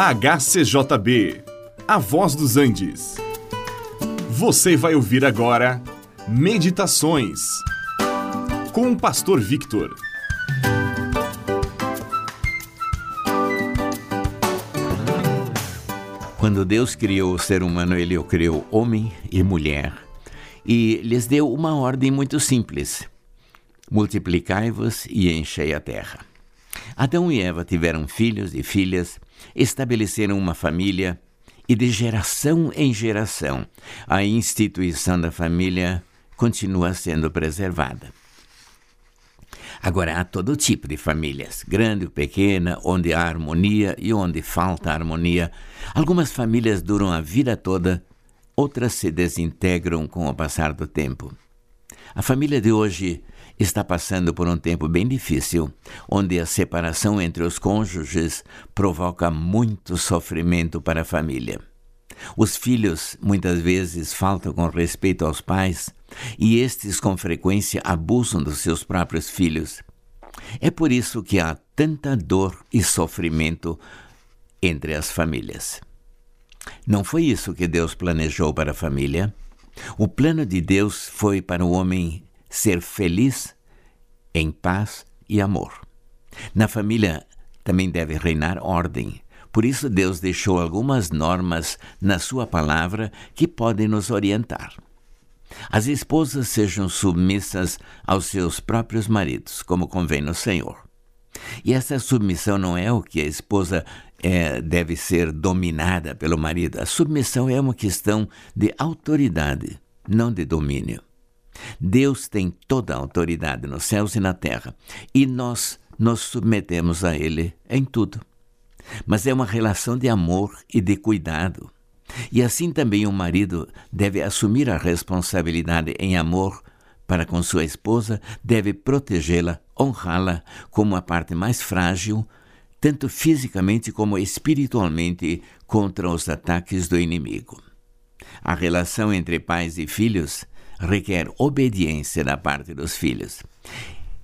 HCJB, A Voz dos Andes. Você vai ouvir agora Meditações com o Pastor Victor. Quando Deus criou o ser humano, ele o criou homem e mulher e lhes deu uma ordem muito simples: multiplicai-vos e enchei a terra. Adão e Eva tiveram filhos e filhas, estabeleceram uma família e de geração em geração a instituição da família continua sendo preservada. Agora, há todo tipo de famílias, grande ou pequena, onde há harmonia e onde falta harmonia. Algumas famílias duram a vida toda, outras se desintegram com o passar do tempo. A família de hoje está passando por um tempo bem difícil, onde a separação entre os cônjuges provoca muito sofrimento para a família. Os filhos muitas vezes faltam com respeito aos pais e estes com frequência abusam dos seus próprios filhos. É por isso que há tanta dor e sofrimento entre as famílias. Não foi isso que Deus planejou para a família? O plano de Deus foi para o homem ser feliz em paz e amor. Na família também deve reinar ordem. Por isso, Deus deixou algumas normas na Sua palavra que podem nos orientar. As esposas sejam submissas aos seus próprios maridos, como convém no Senhor. E essa submissão não é o que a esposa é, deve ser dominada pelo marido. A submissão é uma questão de autoridade, não de domínio. Deus tem toda a autoridade nos céus e na terra, e nós nos submetemos a Ele em tudo. Mas é uma relação de amor e de cuidado. E assim também o marido deve assumir a responsabilidade em amor para com sua esposa, deve protegê-la, honrá-la como a parte mais frágil, tanto fisicamente como espiritualmente, contra os ataques do inimigo. A relação entre pais e filhos requer obediência da parte dos filhos.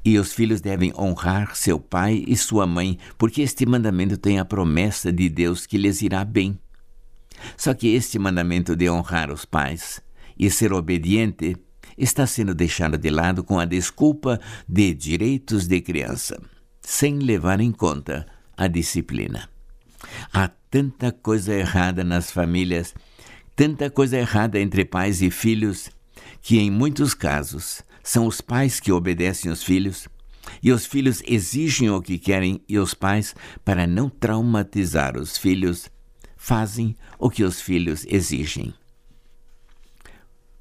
E os filhos devem honrar seu pai e sua mãe, porque este mandamento tem a promessa de Deus que lhes irá bem. Só que este mandamento de honrar os pais e ser obediente está sendo deixado de lado com a desculpa de direitos de criança, sem levar em conta a disciplina. Há tanta coisa errada nas famílias, tanta coisa errada entre pais e filhos que em muitos casos são os pais que obedecem os filhos e os filhos exigem o que querem e os pais, para não traumatizar os filhos, fazem o que os filhos exigem.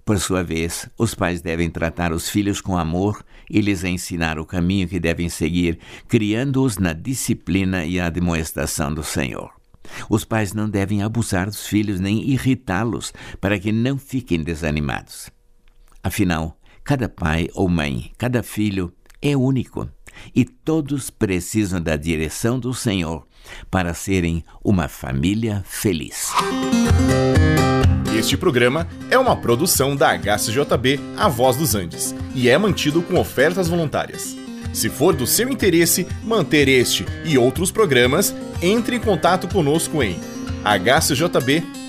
Por sua vez, os pais devem tratar os filhos com amor e lhes ensinar o caminho que devem seguir, criando-os na disciplina e admoestação do Senhor. Os pais não devem abusar dos filhos nem irritá-los para que não fiquem desanimados. Afinal, cada pai ou mãe, cada filho é único e todos precisam da direção do Senhor para serem uma família feliz. Este programa é uma produção da HCJB A Voz dos Andes e é mantido com ofertas voluntárias. Se for do seu interesse manter este e outros programas, entre em contato conosco em hcjb.com.br.